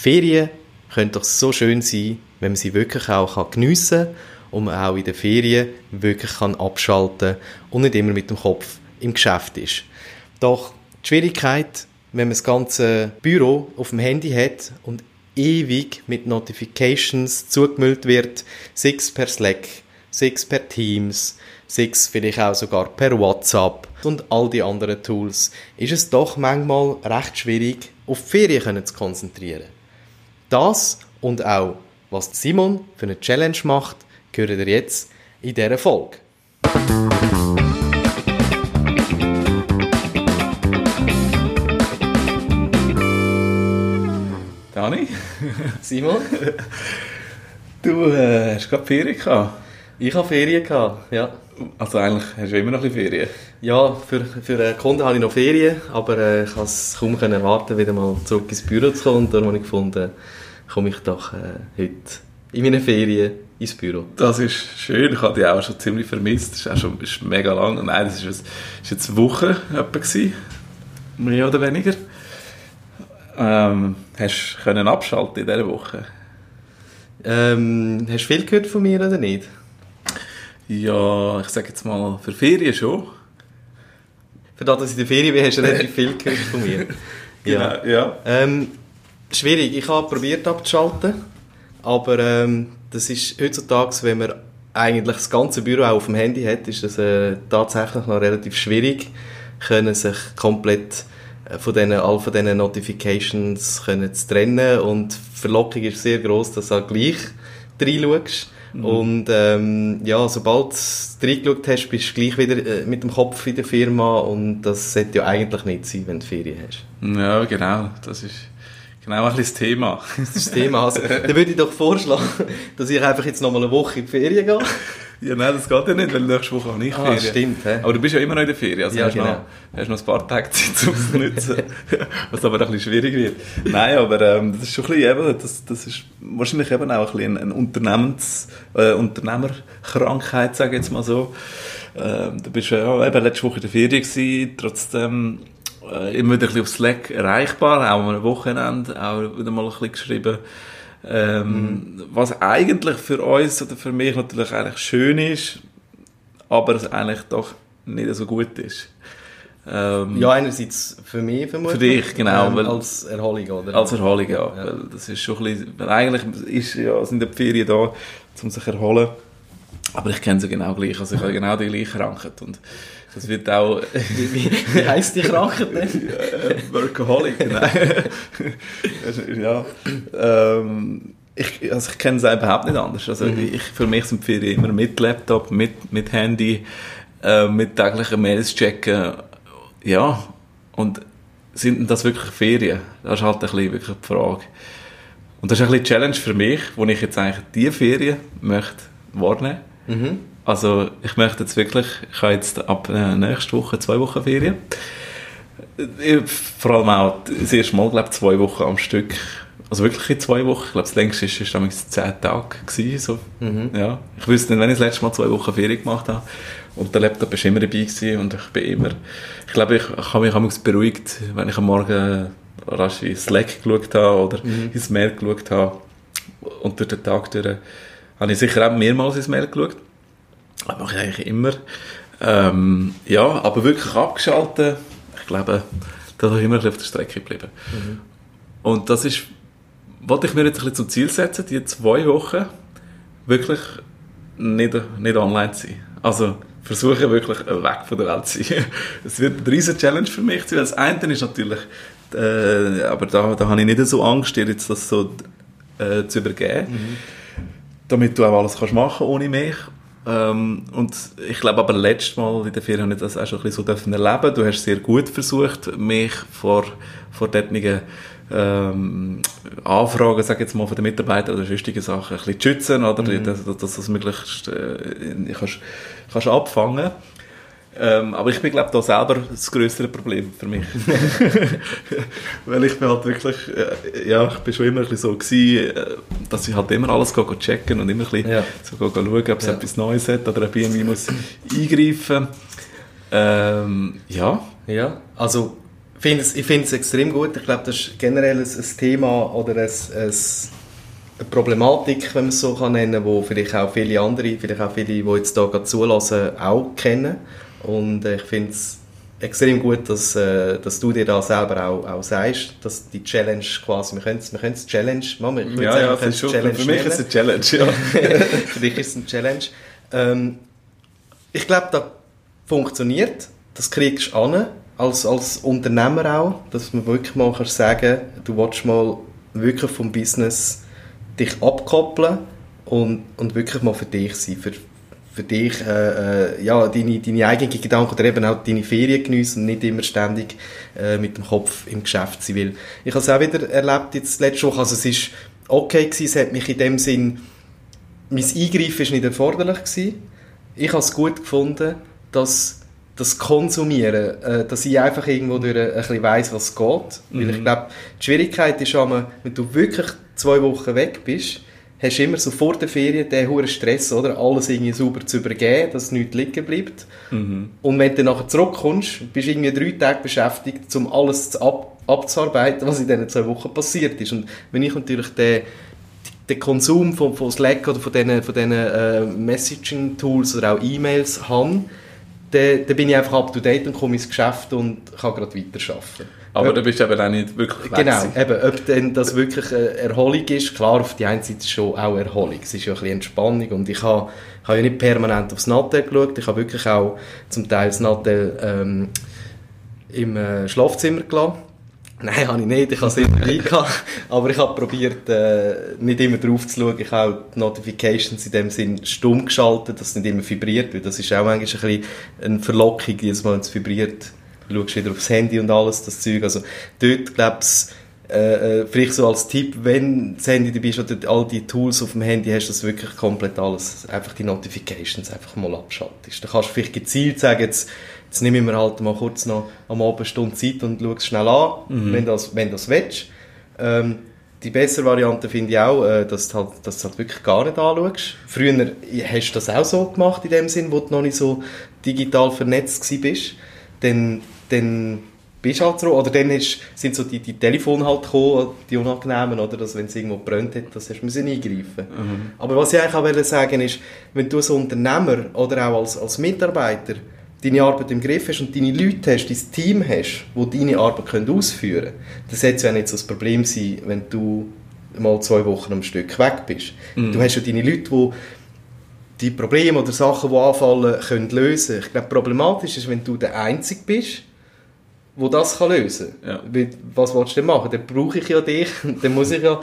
Ferien können doch so schön sein, wenn man sie wirklich auch geniessen kann und man auch in den Ferien wirklich kann abschalten und nicht immer mit dem Kopf im Geschäft ist. Doch die Schwierigkeit, wenn man das ganze Büro auf dem Handy hat und ewig mit Notifications zugemüllt wird, sechs per Slack, sechs per Teams, sechs vielleicht auch sogar per WhatsApp und all die anderen Tools, ist es doch manchmal recht schwierig, auf Ferien zu konzentrieren. Das und auch, was Simon für eine Challenge macht, hört ihr jetzt in dieser Folge. Dani? Simon? Du äh, hast gerade Ferien gehabt. Ich habe Ferien gehabt, ja. Also eigentlich hast du immer noch ein bisschen Ferien. Ja, für, für einen Kunden habe ich noch Ferien, aber äh, ich kann es kaum erwarten, wieder mal zurück ins Büro zu kommen. Und darum habe ich gefunden, komme ich doch äh, heute in meinen Ferien ins Büro. Das ist schön. Ich habe dich auch schon ziemlich vermisst. Das ist auch schon ist mega lang. Nein, das ist jetzt eine Woche etwa gewesen. Mehr oder weniger. Ähm, hast du können abschalten in dieser Woche? Ähm, hast du viel gehört von mir oder nicht? Ja, ich sage jetzt mal, für Ferien schon. Für das, dass ich in der Ferien bin, hast du relativ viel gehört von mir. ja. Genau, ja. Ähm, schwierig. Ich habe probiert abzuschalten, aber ähm, das ist heutzutage, wenn man eigentlich das ganze Büro auch auf dem Handy hat, ist das äh, tatsächlich noch relativ schwierig, können sich komplett äh, von diesen, all von diesen Notifications können zu trennen und die Verlockung ist sehr groß, dass du auch gleich reinschaust. Mhm. Und ähm, ja, sobald du reingeschaut hast, bist du gleich wieder äh, mit dem Kopf in der Firma und das sollte ja eigentlich nicht sein, wenn du Ferien hast. Ja, genau. Das ist genau ein bisschen das Thema. Das ist das Thema. Also, dann würde ich doch vorschlagen, dass ich einfach jetzt noch mal eine Woche in die Ferien gehe. Ja, nein, das geht ja nicht, weil nächste Woche habe ich ah, Ferien. stimmt. He? Aber du bist ja immer noch in der Ferien, also ja, hast, genau. noch, hast noch ein paar Tage Zeit, um es zu nutzen. was aber ein bisschen schwierig wird. Nein, aber ähm, das ist schon ein bisschen eben, das, das ist wahrscheinlich eben auch ein bisschen eine Unternehmens, äh, Unternehmerkrankheit, sage ich jetzt mal so. Ähm, du bist ja eben letzte Woche in der Ferien gewesen, trotzdem äh, immer wieder ein bisschen auf Slack erreichbar, auch am Wochenende, auch wieder mal ein bisschen geschrieben. Ähm, mhm. Was eigentlich für uns oder für mich natürlich eigentlich schön ist, aber es eigentlich doch nicht so gut ist. Ähm, ja, einerseits für mich vermutlich. Für dich, genau. Ähm, als Erholung, oder? Als Erholung, ja. ja. Weil das ist schon ein bisschen, weil eigentlich ist, ja, sind die Ferien da, um sich zu erholen. Aber ich kenne sie genau gleich. Also ich habe genau die gleiche Krankheit. Und das wird auch... wie, wie, wie heisst die Krankheit denn? Workaholic, nein. ja. Ähm, ich, also ich kenne es überhaupt nicht anders. Also mhm. ich, für mich sind Ferien immer mit Laptop, mit, mit Handy, äh, mit täglichen Mails checken. Ja, und sind das wirklich Ferien? Das ist halt ein bisschen wirklich die Frage. Und das ist ein bisschen die Challenge für mich, wo ich jetzt eigentlich diese Ferien möchte wahrnehmen. Mhm. Also ich möchte jetzt wirklich, ich habe jetzt ab äh, nächste Woche zwei Wochen Ferien. Äh, vor allem auch das erste Mal, glaube ich, zwei Wochen am Stück. Also wirklich in zwei Wochen. Ich glaube, das längste war damals zehn Tage. Gewesen, so. Mhm. Ja. Ich wüsste nicht, wenn ich das letzte Mal zwei Wochen Ferien gemacht habe. Und der Laptop war immer dabei gewesen und ich bin immer... Ich glaube, ich, ich habe mich auch beruhigt, wenn ich am Morgen rasch in Slack geschaut habe oder mhm. ins Mail geschaut habe. Und durch den Tag durch habe ich sicher auch mehrmals ins Mail geschaut. Das mache ich eigentlich immer. Ähm, ja, aber wirklich abgeschaltet, ich glaube, da habe ich immer auf der Strecke geblieben. Mhm. Und das ist, wollte ich mir jetzt ein bisschen zum Ziel setzen, die zwei Wochen wirklich nicht, nicht online zu sein. Also versuche wirklich weg von der Welt zu sein. Es wird eine riesige Challenge für mich. Das eine ist natürlich, äh, aber da, da habe ich nicht so Angst, dir jetzt das so äh, zu übergeben. Mhm. Damit du auch alles kannst machen ohne mich. Ähm, und ich glaube aber letztes Mal in der Ferien habe ich das auch schon ein bisschen so dürfen erleben. Du hast sehr gut versucht, mich vor, vor dortigen ähm, Anfragen, sag jetzt mal, von den Mitarbeitern oder sonstigen Sachen ein bisschen zu schützen, oder? Mhm. Dass, dass, dass das möglichst äh, kannst, kannst abfangen ähm, aber ich bin, glaube da selber das größere Problem für mich. Weil ich bin halt wirklich, äh, ja, ich bin schon immer ein bisschen so gewesen, äh, dass ich halt immer alles go, go checken und immer ein bisschen ja. so go, go schauen, ob es ja. etwas Neues hat oder ob ich irgendwie muss eingreifen. Ähm, ja. Ja, also finde es, ich finde es extrem gut. Ich glaube, das ist generell ein, ein Thema oder ein, ein, eine Problematik, wenn man es so kann nennen kann, die vielleicht auch viele andere, vielleicht auch viele, die jetzt hier gerade zulassen, auch kennen. Und äh, ich finde es extrem gut, dass, äh, dass du dir da selber auch, auch sagst, dass die Challenge quasi, wir können es wir Challenge, Mama, ich ja, sagen, ja, wir schon, Challenge für mich nennen. ist es eine Challenge, ja. für dich ist es eine Challenge. Ähm, ich glaube, das funktioniert, das kriegst du an, als, als Unternehmer auch, dass man wirklich mal kannst sagen du willst mal wirklich vom Business dich abkoppeln und, und wirklich mal für dich sein, für, für dich äh, äh, ja, deine, deine eigenen Gedanken oder eben auch deine Ferien geniessen und nicht immer ständig äh, mit dem Kopf im Geschäft sein. Weil ich habe es auch wieder erlebt jetzt letzte Woche, also es ist okay gewesen, es hat mich in dem Sinn, mein Eingreifen ist nicht erforderlich gewesen. Ich habe es gut gefunden, dass das Konsumieren, äh, dass ich einfach irgendwo durch ein bisschen weiss, was geht. Mhm. Weil ich glaube, die Schwierigkeit ist wenn du wirklich zwei Wochen weg bist, hast du immer so vor der Ferien den hohen Stress, oder? Alles irgendwie sauber zu übergeben, dass nichts liegen bleibt. Mhm. Und wenn du nachher zurückkommst, bist du irgendwie drei Tage beschäftigt, um alles ab, abzuarbeiten, was in diesen zwei Wochen passiert ist. Und wenn ich natürlich den, den Konsum von, von Slack oder von diesen, von diesen äh, Messaging-Tools oder auch E-Mails habe, dann, dann bin ich einfach up to date und komme ins Geschäft und kann gerade weiterarbeiten. Aber du bist eben auch nicht wirklich Genau, eben, ob denn das wirklich Erholung ist, klar, auf die einen Seite schon auch Erholung, es ist ja ein bisschen Entspannung und ich habe, ich habe ja nicht permanent aufs Nattel geschaut, ich habe wirklich auch zum Teil das Nattel ähm, im äh, Schlafzimmer gelassen Nein, habe ich nicht. Ich habe es immer gehabt. Aber ich habe probiert, äh, nicht immer drauf zu schauen. Ich habe auch die Notifications in dem Sinn stumm geschaltet, dass es nicht immer vibriert, weil das ist auch manchmal ein bisschen eine Verlockung, jedes Mal, wenn es vibriert. Du schaust wieder aufs Handy und alles, das Zeug. Also dort, glaube ich, äh, äh, vielleicht so als Tipp, wenn das Handy dabei ist oder all die Tools auf dem Handy hast, dass wirklich komplett alles, einfach die Notifications einfach mal abschaltest. Da kannst du vielleicht gezielt sagen, jetzt Jetzt nehme ich mir halt mal kurz noch am Abend eine Stunde Zeit und schaue es schnell an, mhm. wenn du das, wenn das willst. Ähm, die bessere Variante finde ich auch, äh, dass, du halt, dass du halt wirklich gar nicht anschaust. Früher hast du das auch so gemacht, in dem Sinn, wo du noch nicht so digital vernetzt bist. Dann, dann bist halt so, oder dann ist, sind so die, die Telefone halt gekommen, die unangenehmen, oder, dass wenn es irgendwo brennt hat, das hast du müssen eingreifen. Mhm. Aber was ich eigentlich auch sagen ist, wenn du als Unternehmer oder auch als, als Mitarbeiter deine Arbeit im Griff hast und deine Leute hast, dein Team hast, die deine Arbeit können ausführen können, dann sollte es ja nicht so das Problem sein, wenn du mal zwei Wochen am Stück weg bist. Mhm. Du hast ja deine Leute, die die Probleme oder Sachen, die anfallen, können lösen. Ich glaube, problematisch ist, wenn du der Einzige bist, der das kann lösen kann. Ja. Was willst du denn machen? Dann brauche ich ja dich, dann muss ich ja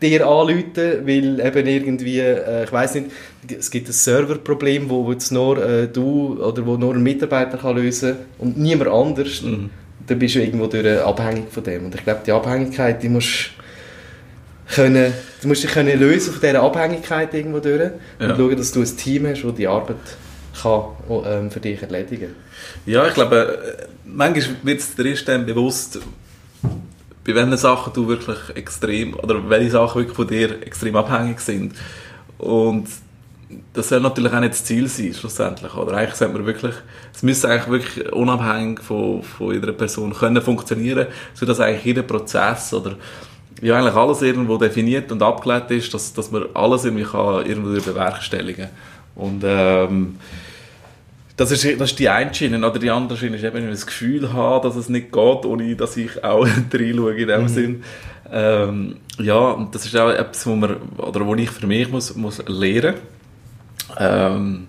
dir anrufen, weil eben irgendwie, äh, ich weiß nicht, es gibt ein Serverproblem, wo, wo jetzt nur äh, du oder wo nur ein Mitarbeiter kann lösen und niemand anders. Mhm. Dann bist du irgendwo durch, äh, abhängig von dem. Und ich glaube, die Abhängigkeit, die musst können, du musst dich können lösen von dieser Abhängigkeit irgendwo durch ja. und schauen, dass du ein Team hast, das die Arbeit kann, ähm, für dich erledigen Ja, ich glaube, äh, manchmal wird es dir erst dann bewusst, bei welchen Sachen du wirklich extrem, oder welche Sachen wirklich von dir extrem abhängig sind. Und das soll natürlich auch nicht das Ziel sein, schlussendlich. Oder eigentlich sollte man wirklich, es müsste eigentlich wirklich unabhängig von, von jeder Person können funktionieren, sodass eigentlich jeder Prozess oder ja, eigentlich alles irgendwo definiert und abgeleitet ist, dass, dass man alles irgendwie kann irgendwo bewerkstelligen Und ähm, das ist, das ist die eine Schiene. Oder die andere Schiene ist eben, wenn ich das Gefühl habe, dass es nicht geht, ohne dass ich auch reinschaue in dem mhm. Sinn. Ähm, ja, und das ist auch etwas, wo, man, oder wo ich für mich muss, muss lernen ähm,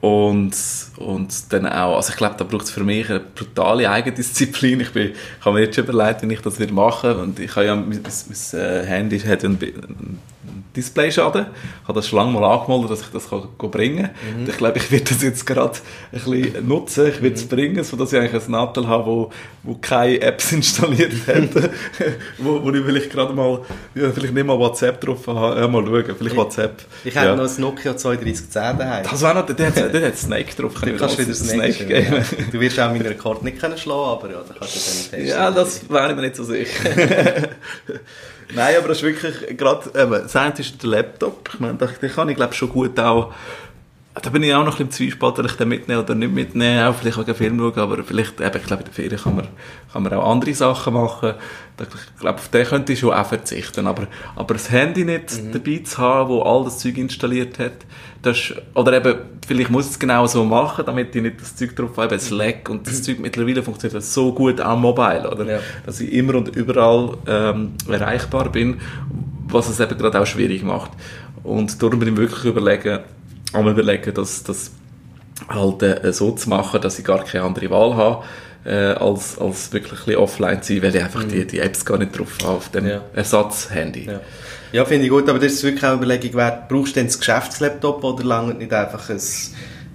und, und dann auch, also ich glaube, da braucht es für mich eine brutale Eigendisziplin. Ich, bin, ich habe mir jetzt schon überlegt, wie ich das wieder mache. Und ich habe ja, mein, mein, mein äh, Handy hat einen, einen Displayschaden. Ich habe das schon lange mal angemeldet, dass ich das kann bringen kann. Mhm. Ich glaube, ich werde das jetzt gerade ein bisschen nutzen. Ich werde es mhm. bringen, sodass ich eigentlich ein Nattel habe, wo, wo keine Apps installiert hat. wo, wo ich vielleicht gerade mal, ja, vielleicht nicht mal WhatsApp drauf habe. Ja, mal schauen, vielleicht WhatsApp. Ich, ich habe noch ein Nokia 3210 daheim. Das war noch, der, der, der hat Snake drauf. Du kannst wieder Snake, Snake geben. Ja. Du wirst auch meinen Rekord nicht können schlagen, aber ja, da kannst du dann testen. Ja, das wäre ich mir nicht so sicher. Nein, aber das ist wirklich gerade, eben, das eine ist der Laptop. Ich meine, den kann ich glaube schon gut auch da bin ich auch noch ein bisschen im Zwiespalt, ob ich den mitnehmen oder nicht mitnehmen, auch vielleicht einen Film schauen, aber vielleicht, eben, ich glaube, in der Ferien kann man, kann man auch andere Sachen machen. Ich glaube, auf den könnte ich schon auch verzichten, aber, aber das Handy nicht mhm. dabei zu haben, wo all das Zeug installiert hat, das, oder eben, vielleicht muss ich es genau so machen, damit ich nicht das Zeug drauf habe, Slack und das Zeug mittlerweile funktioniert so gut auch mobile, oder? Ja. Dass ich immer und überall ähm, erreichbar bin, was es eben gerade auch schwierig macht. Und darum bin ich wirklich überlegen, am überlegen, dass das halt äh, so zu machen, dass ich gar keine andere Wahl habe, äh, als, als wirklich offline zu sein, weil ich einfach mhm. die, die Apps gar nicht drauf habe auf dem ja. Ersatzhandy. Ja. ja finde ich gut, aber das ist wirklich auch eine Überlegung wert, brauchst du denn das Geschäftslaptop oder lange nicht einfach ein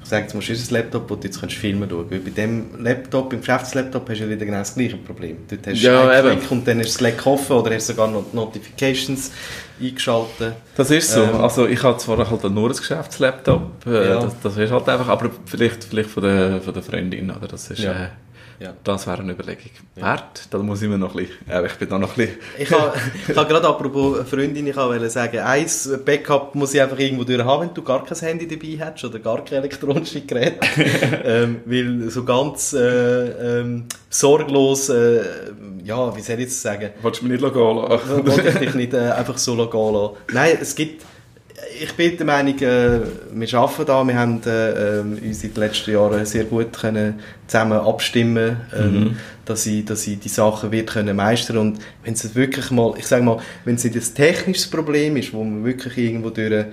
sage, jetzt musst du ein Laptop, du jetzt kannst filmen kannst. Weil bei dem Laptop, im Geschäftslaptop, hast du ja wieder genau das gleiche Problem. Dort hast du ja, Klick und dann ist Slack offen oder hast sogar noch Notifications eingeschaltet. Das ist so. Ähm, also ich habe zwar halt nur ein Geschäftslaptop, äh, ja. das, das ist halt einfach, aber vielleicht, vielleicht von der, von der Freundin, oder? Das ist, ja. äh, ja. Das wäre eine Überlegung ja. wert. Da muss ich mir noch ein bisschen, äh, ich bin da noch ein bisschen... ich habe hab gerade apropos Freundin, ich wollte sagen, eins Backup muss ich einfach irgendwo durch haben, wenn du gar kein Handy dabei hast oder gar kein elektronisches Gerät. ähm, weil so ganz äh, ähm, sorglos, äh, ja, wie soll ich jetzt sagen? Wolltest du mich nicht gehen lassen? Wollte ich dich nicht äh, einfach so gehen lassen. Nein, es gibt ich bin der Meinung, äh, wir arbeiten da, wir haben äh, ähm, uns in den letzten Jahren sehr gut können zusammen abstimmen, ähm, mhm. dass ich, dass ich die Sachen wird können meistern und wenn es wirklich mal, ich sage mal, wenn es nicht ein technisches Problem ist, wo man wirklich irgendwo durch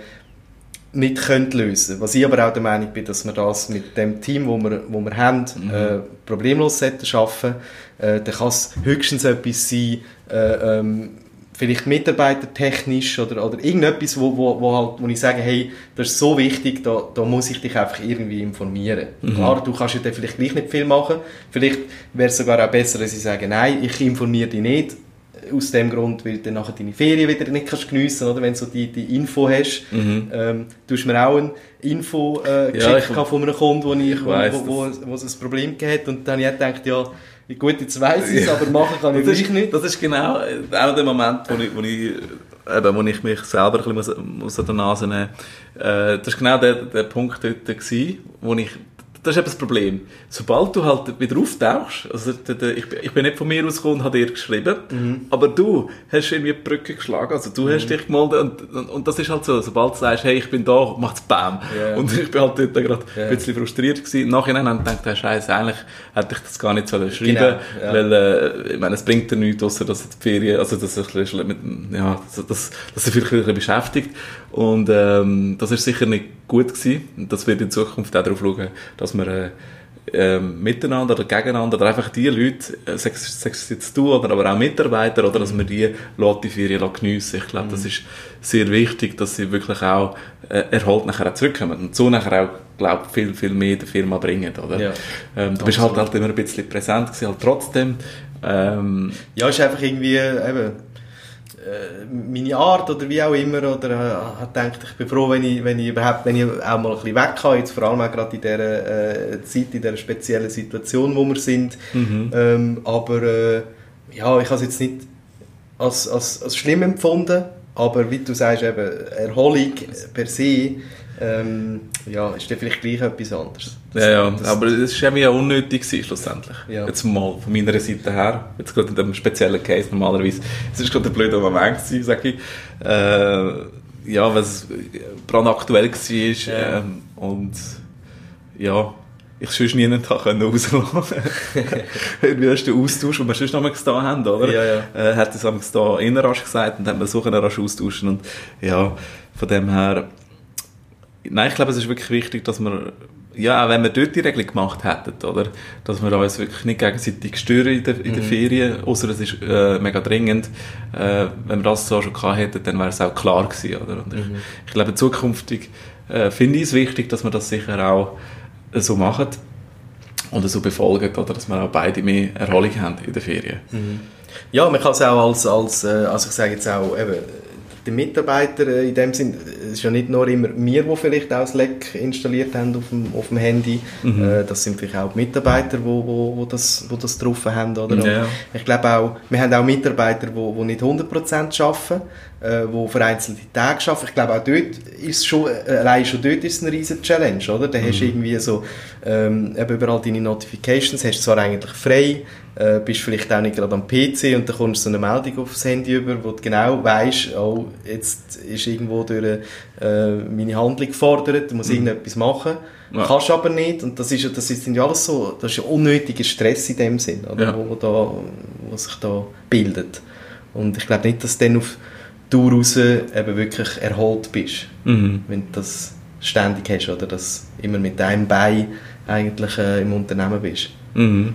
nicht können lösen was ich aber auch der Meinung bin, dass wir das mit dem Team, wo wir, wo wir haben, mhm. äh, problemlos schaffen äh, dann kann es höchstens etwas sein, äh, ähm, vielleicht mitarbeitertechnisch oder, oder irgendetwas, wo, wo, wo, halt, wo ich sage, hey, das ist so wichtig, da, da muss ich dich einfach irgendwie informieren. Mhm. Klar, du kannst ja dann vielleicht gleich nicht viel machen. Vielleicht wäre es sogar auch besser, dass ich sage, nein, ich informiere dich nicht. Aus dem Grund, weil du dann nachher deine Ferien wieder nicht kannst geniessen oder wenn du so die, die Info hast. Mhm. Ähm, du hast mir auch ein Info äh, geschickt ja, von einem Kunden, wo, ich, ich wo, weiss, wo, wo, wo, es ein Problem gehabt und dann habe ich gedacht, ja, Gut, jetzt weiss ich es, aber machen kann ich es nicht. Das ist genau äh, auch der Moment, wo ich, wo ich, eben, wo ich mich selber ein bisschen an der Nase nehmen muss. Äh, das war genau der, der Punkt dort, gewesen, wo ich das ist eben das Problem. Sobald du halt wieder auftauchst, also ich, ich bin nicht von mir ausgekommen und habe dir geschrieben, mhm. aber du hast irgendwie die Brücke geschlagen, also du mhm. hast dich gemeldet und, und, und, das ist halt so, sobald du sagst, hey, ich bin da, macht es Bam. Yeah. Und ich bin halt dort gerade yeah. ein bisschen frustriert gewesen. Nachhinein habe ich gedacht, hey, Scheiße, eigentlich hätte ich das gar nicht sollen schreiben genau. ja. weil, äh, ich meine, es bringt dir nichts, außer dass die Ferien, also dass ich mit, ja, dass, dass, dass sich ein bisschen beschäftigt und ähm, das ist sicher nicht gut gewesen. Und das wird in Zukunft auch darauf schauen, dass wir äh, äh, miteinander oder gegeneinander oder einfach die Leute, äh, sei es jetzt du oder aber auch Mitarbeiter, oder dass wir die die Ferien geniessen Ich glaube, mhm. das ist sehr wichtig, dass sie wirklich auch äh, erholt nachher auch zurückkommen und so nachher auch glaube viel, viel mehr der Firma bringen, oder? Ja, ähm, du bist halt, halt immer ein bisschen präsent gewesen, halt trotzdem. Ähm, ja, ist einfach irgendwie, eben, äh, meine Art oder wie auch immer oder äh, gedacht, ich bin froh, wenn ich, wenn ich überhaupt, wenn ich auch mal ein bisschen weg kann, jetzt vor allem auch gerade in dieser äh, Zeit, in dieser speziellen Situation, wo wir sind. Mhm. Ähm, aber äh, ja, ich habe es jetzt nicht als, als, als schlimm empfunden, aber wie du sagst, eben Erholung per se ähm, ja, ist dann vielleicht gleich etwas anderes. Das, ja, ja, das, aber es war ja unnötig gewesen, schlussendlich. Ja. Jetzt mal von meiner Seite her, jetzt gerade in diesem speziellen Case normalerweise, es ist gerade ein blöder Moment gewesen, sage ich, äh, ja, es brandaktuell war ja. ähm, und ja, ich sonst nie nicht rauslassen konnte. Irgendwie du den Austausch, den wir sonst noch mal haben, oder? Ja, ja. Äh, hat es am da rasch gesagt und hat man so rasch austauschen und ja, von dem her Nein, ich glaube, es ist wirklich wichtig, dass wir, ja, auch wenn wir dort die Regelung gemacht hätten, oder, dass wir uns wirklich nicht gegenseitig stören in der, in der mhm. Ferien, außer es ist äh, mega dringend. Äh, wenn wir das so schon gehabt hätten, dann wäre es auch klar gewesen, oder? Und mhm. ich, ich, glaube, zukünftig äh, finde ich es wichtig, dass wir das sicher auch äh, so machen und so befolgen, oder, dass wir auch beide mehr Erholung haben in der Ferien. Mhm. Ja, man kann es auch als, als äh, also ich sage jetzt auch, eben, die Mitarbeiter äh, in dem Sinn, es ist ja nicht nur immer wir, die vielleicht auch Slack installiert haben auf dem, auf dem Handy, mhm. Äh, das sind vielleicht auch die Mitarbeiter, die wo, wo, wo das, wo das drauf haben. Oder? Ja. Ich glaube auch, wir haben auch Mitarbeiter, die, die nicht 100% arbeiten, äh, wo vereinzelte Tage schaffen. Ich glaube auch dort ist schon, äh, allein schon dort ist es eine riesen Challenge, oder? Da mhm. hast du irgendwie so, ähm, überall deine Notifications, hast du zwar eigentlich frei, äh, bist vielleicht auch nicht gerade am PC und dann kommst du so eine Meldung aufs Handy über, wo du genau weißt, oh, jetzt ist irgendwo durch äh, meine Handlung gefordert, du musst mhm. irgendetwas machen. Ja. Kannst aber nicht und das ist, das ist ja alles so, das ist ja unnötiger Stress in dem Sinn, oder? Ja. Wo, da, wo sich da bildet. Und ich glaube nicht, dass dann auf Tour raus eben wirklich erholt bist, mhm. wenn du das ständig hast oder dass immer mit deinem Bein eigentlich äh, im Unternehmen bist. Mhm.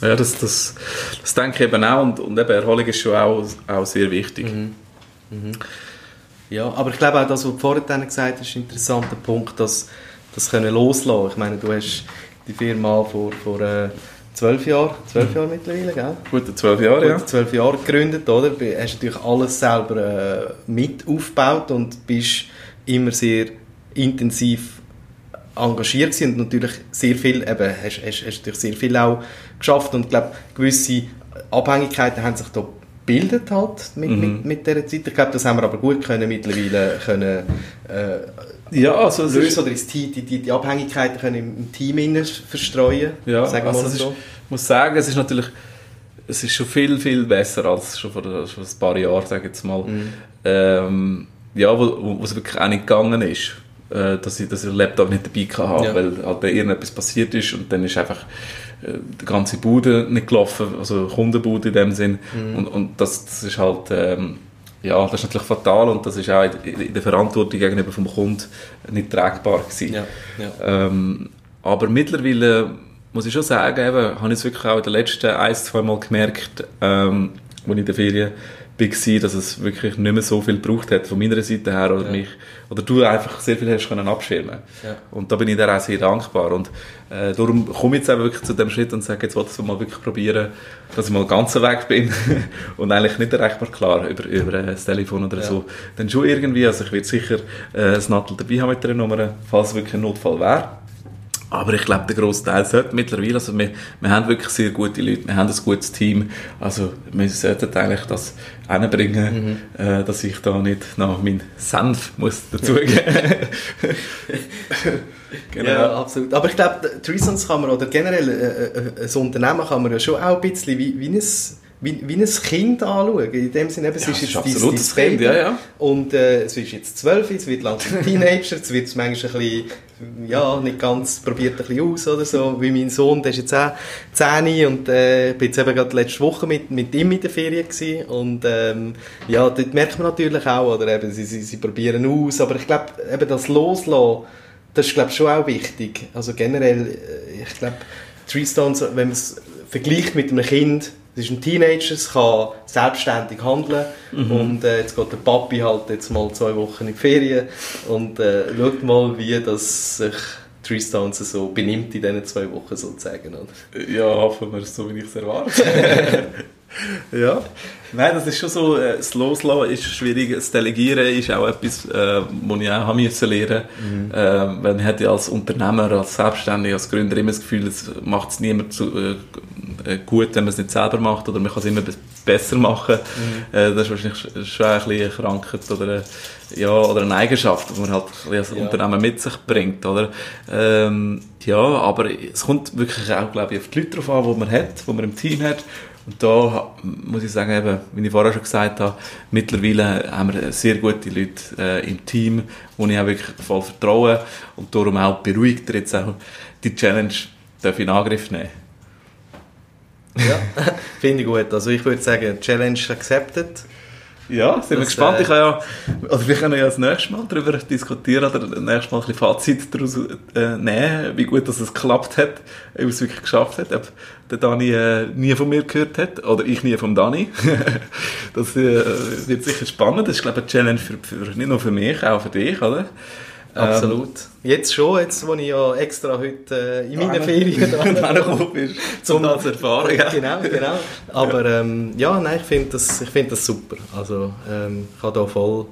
Ja, das, das, das denke ich eben auch und, und eben Erholung ist schon auch, auch sehr wichtig. Mhm. Mhm. Ja, aber ich glaube auch das, was du vorhin gesagt hast, ist ein interessanter Punkt, dass das können loslassen. Ich meine, du hast die Firma vor, vor äh, zwölf Jahren, zwölf. Jahre mittlerweile, gell? Gute zwölf Jahre, ja. zwölf Jahre gegründet, oder? Du hast natürlich alles selber äh, mit aufgebaut und bist immer sehr intensiv engagiert und natürlich sehr viel, eben, hast, hast, hast natürlich sehr viel auch geschafft und ich glaube, gewisse Abhängigkeiten haben sich da gebildet halt mit, mhm. mit, mit dieser Zeit. Ich glaube, das haben wir aber gut können mittlerweile können, äh, ja, also lösen oder ins Team, die, die, die Abhängigkeiten können im Team verstreuen. Ja, sagen wir also mal so. Ist, ich muss sagen, es ist natürlich es ist schon viel, viel besser als schon vor, schon ein paar Jahren, sage ich jetzt mal. Mhm. Ähm, ja, wo, wo es wirklich auch nicht gegangen ist äh, dass ich, dass ich den Laptop nicht dabei hatte, ja. weil halt irgendetwas passiert ist und dann ist einfach die ganze Bude nicht gelaufen, also Kundenbude in dem Sinn mhm. und, und das, das ist halt ähm, ja, das ist natürlich fatal und das ist auch in, in der Verantwortung gegenüber vom Kunden nicht tragbar gewesen. Ja, ja. Ähm, aber mittlerweile muss ich schon sagen, eben, habe ich es wirklich auch in den letzten ein, zwei Mal gemerkt, ähm, als ich in der Ferien war, dass es wirklich nicht mehr so viel gebraucht hat von meiner Seite her oder ja. mich oder du einfach sehr viel hast können abschirmen. Ja. Und da bin ich dir auch sehr dankbar und äh, darum komme ich jetzt auch wirklich zu dem Schritt und sage, jetzt wollte ich mal wirklich probieren, dass ich mal ganz weg bin und eigentlich nicht erreichbar klar über, über äh, das Telefon oder ja. so. Dann schon irgendwie, also ich werde sicher äh, das Nattel dabei haben mit der Nummer, falls wirklich ein Notfall wäre. Aber ich glaube, der grosse Teil sollte mittlerweile, also wir, wir haben wirklich sehr gute Leute, wir haben ein gutes Team, also wir sollten eigentlich das hinbringen, mhm. äh, dass ich da nicht noch meinen Senf muss dazugeben genau. Ja, absolut. Aber ich glaube, Treasons kann man, oder generell äh, äh, ein Unternehmen kann man ja schon auch ein bisschen wie, wie ein wie, wie ein Kind anschauen. In dem Sinne, eben, es ja, ist jetzt dein, dein Baby. Ja, ja. Und äh, es ist jetzt zwölf, es wird langsam Teenager, es wird manchmal ein bisschen, ja, nicht ganz, probiert ein bisschen aus oder so. Wie mein Sohn, der ist jetzt auch zehn und äh, ich bin jetzt eben gerade letzte Woche mit, mit ihm in der Ferien gewesen. Und ähm, ja, dort merkt man natürlich auch, oder eben, sie, sie, sie probieren aus, aber ich glaube, eben das Loslassen, das ist glaube schon auch wichtig. Also generell, äh, ich glaube, Three Stones, wenn man es vergleicht mit einem Kind, es ist ein Teenager, es kann selbstständig handeln mhm. und äh, jetzt geht der Papi halt jetzt mal zwei Wochen in die Ferien und äh, schaut mal, wie das sich Three Stones so benimmt in diesen zwei Wochen sozusagen. Oder? Ja, hoffen wir es so, wie ich es erwarte. ja. Nein, das ist schon so, äh, das Loslassen ist schwierig, das Delegieren ist auch etwas, äh, was ich auch haben müssen lernen mhm. äh, Man hat ja als Unternehmer, als Selbstständiger, als Gründer immer das Gefühl, es macht es niemand zu, äh, äh, gut, wenn man es nicht selber macht oder man kann es immer besser machen. Mhm. Äh, das ist wahrscheinlich schon ein bisschen eine Krankheit oder eine, ja, oder eine Eigenschaft, die man halt als ja. Unternehmen mit sich bringt, oder? Ähm, ja, aber es kommt wirklich auch, glaube ich, auf die Leute drauf an, die man hat, die man im Team hat und da muss ich sagen, eben, wie ich vorher schon gesagt habe, mittlerweile haben wir sehr gute Leute äh, im Team, wo ich auch wirklich voll vertraue und darum auch beruhigt jetzt auch die Challenge darf in Angriff nehmen. Ja, finde ich gut. Also ich würde sagen, Challenge accepted. Ja, sind wir gespannt. Äh, ich kann ja, also wir können ja das nächste Mal darüber diskutieren oder das nächste Mal ein bisschen Fazit daraus äh, nehmen, wie gut dass es geklappt hat, ob es wirklich geschafft hat, ob der Dani äh, nie von mir gehört hat oder ich nie von Dani. das äh, wird sicher spannend. Das ist, glaube ich, eine Challenge für, für, nicht nur für mich, auch für dich, oder? Absolut. Ähm, jetzt schon, jetzt wo ich ja extra heute äh, in meinen Ferien da gekommen bin, um das zu erfahren. Ja. Genau, genau. Aber ähm, ja, nein, ich finde das, find das super. Also ähm, ich kann da voll,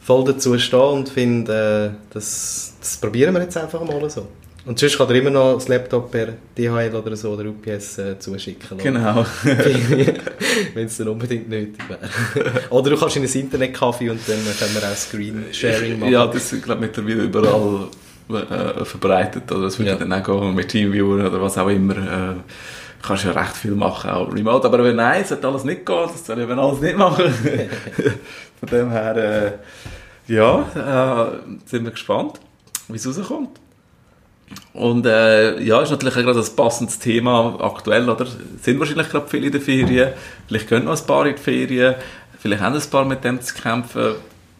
voll dazu stehen und finde, äh, das, das probieren wir jetzt einfach mal so. Und sonst kann er immer noch das Laptop per DHL oder so oder UPS äh, zuschicken. Genau. Wenn es dann unbedingt nötig wäre. oder du kannst in ein Internet-Café und dann können wir auch Screen-Sharing machen. Ja, das ist glaube ich mittlerweile überall äh, verbreitet. Oder das würde ja. dann auch gehen mit Teamviewer oder was auch immer. Äh, kannst ja recht viel machen, auch remote. Aber wenn nein, es sollte alles nicht gehen, das soll ich eben alles nicht machen. Von dem her, äh, ja, äh, sind wir gespannt, wie es rauskommt. Und äh, ja, ist natürlich gerade ein passendes Thema aktuell, oder? Sind wahrscheinlich gerade viele in den Ferien, vielleicht gehen noch ein paar in die Ferien, vielleicht haben ein paar mit dem zu kämpfen,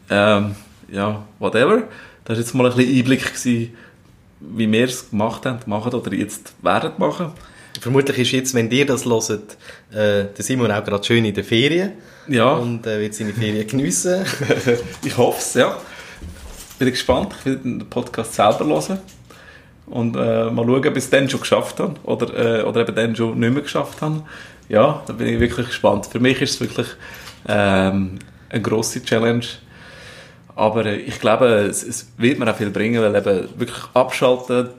ähm, ja, whatever. Das war jetzt mal ein bisschen Einblick, gewesen, wie wir es gemacht haben, machen oder jetzt werden machen. Vermutlich ist jetzt, wenn ihr das hört, äh, der Simon auch gerade schön in den Ferien. Ja. Und äh, wird seine Ferien geniessen. ich hoffe es, ja. Bin gespannt. Ich will den Podcast selber hören. Und äh, mal schauen, ob ich es dann schon geschafft habe. Oder, äh, oder eben dann schon nicht mehr geschafft habe. Ja, da bin ich wirklich gespannt. Für mich ist es wirklich ähm, eine grosse Challenge. Aber äh, ich glaube, es, es, wird mir auch viel bringen, weil eben wirklich abschalten,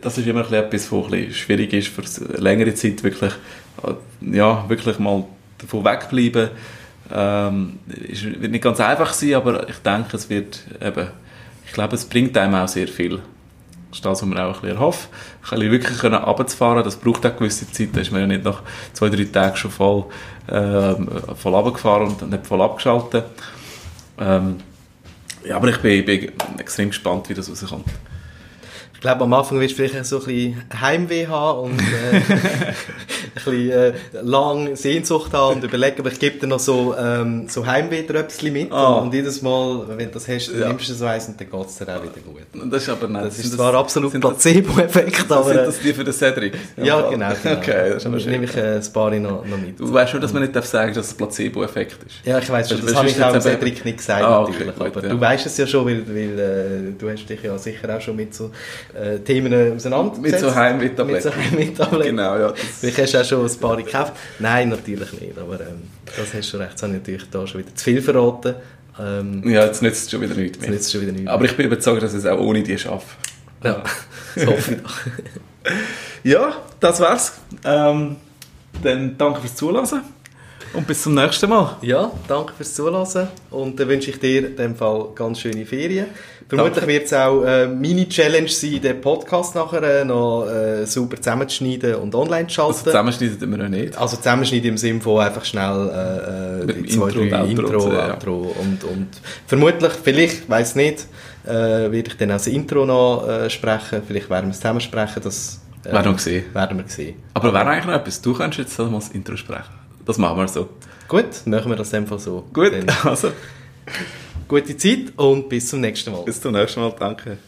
das ist immer etwas, was ein schwierig ist für eine längere Zeit wirklich, äh, ja, wirklich mal davon wegbleiben. Ähm, wird nicht ganz einfach sein, aber ich denke, es wird eben, ich glaube, es bringt einem auch sehr viel. Das ist das, was man auch ein bisschen erhofft. Ein bisschen wirklich können runterzufahren, das braucht auch gewisse Zeit. Da ist man ja nicht nach zwei, drei Tagen schon voll, ähm, voll runtergefahren und nicht voll abgeschaltet. Ähm, ja, aber ich bin, bin extrem gespannt, wie das rauskommt glaube, am Anfang wirst du vielleicht so ein bisschen Heimweh haben und äh, ein bisschen äh, lang Sehnsucht haben und überlegen, aber ich gebe dir noch so, ähm, so Heimweh-Tröpfchen mit oh. und jedes Mal, wenn du das hast, ja. nimmst du so eins und dann geht es dir auch wieder gut. Das ist aber nicht. Das ist zwar das, absolut Placebo-Effekt, aber... Sind das die für den Cedric? Ja, genau. genau. Okay, das ist aber schön. nehme ich äh, ein paar noch, noch mit. Du weißt schon, dass man nicht darf sagen dass es Placebo-Effekt ist. Ja, ich weiß schon, das, das habe ich auch Cedric nicht gesagt, ah, okay, natürlich. Gut, aber ja. du weißt es ja schon, weil, weil äh, du hast dich ja sicher auch schon mit so äh, Themen auseinandergesetzt. Mit so Heimweh-Tabletten. Mit so. Genau, ja. Vielleicht hast du auch schon ein paar gekauft. Nein, natürlich nicht, aber ähm, das hast du recht. Jetzt habe ich natürlich da schon wieder zu viel verraten. Ähm, ja, jetzt nützt es schon wieder nichts mehr. Jetzt schon wieder nichts aber ich bin überzeugt, dass ich es auch ohne die schaffe. Ja, das hoffe ich doch. ja, das war's. Ähm, dann danke fürs Zuhören. Und bis zum nächsten Mal. Ja, danke fürs Zuhören und dann wünsche ich dir in dem Fall ganz schöne Ferien. Vermutlich wird es auch äh, meine Challenge sein, den Podcast nachher äh, noch äh, super zusammenzuschneiden und online zu schalten. Also zusammenschneiden wir noch nicht. Also zusammenschneiden im Sinne von einfach schnell äh, äh die zwei, Intro, drei Intro. Outro und, und vermutlich, vielleicht, weiß nicht, äh, werde ich dann auch das Intro noch äh, sprechen. Vielleicht werden wir es zusammen sprechen. Das äh, werden wir sehen. Werden wir sehen. Aber wäre eigentlich noch etwas, du könntest jetzt mal das Intro sprechen. Das machen wir so. Gut, machen wir das einfach so. Gut, also gute Zeit und bis zum nächsten Mal. Bis zum nächsten Mal, danke.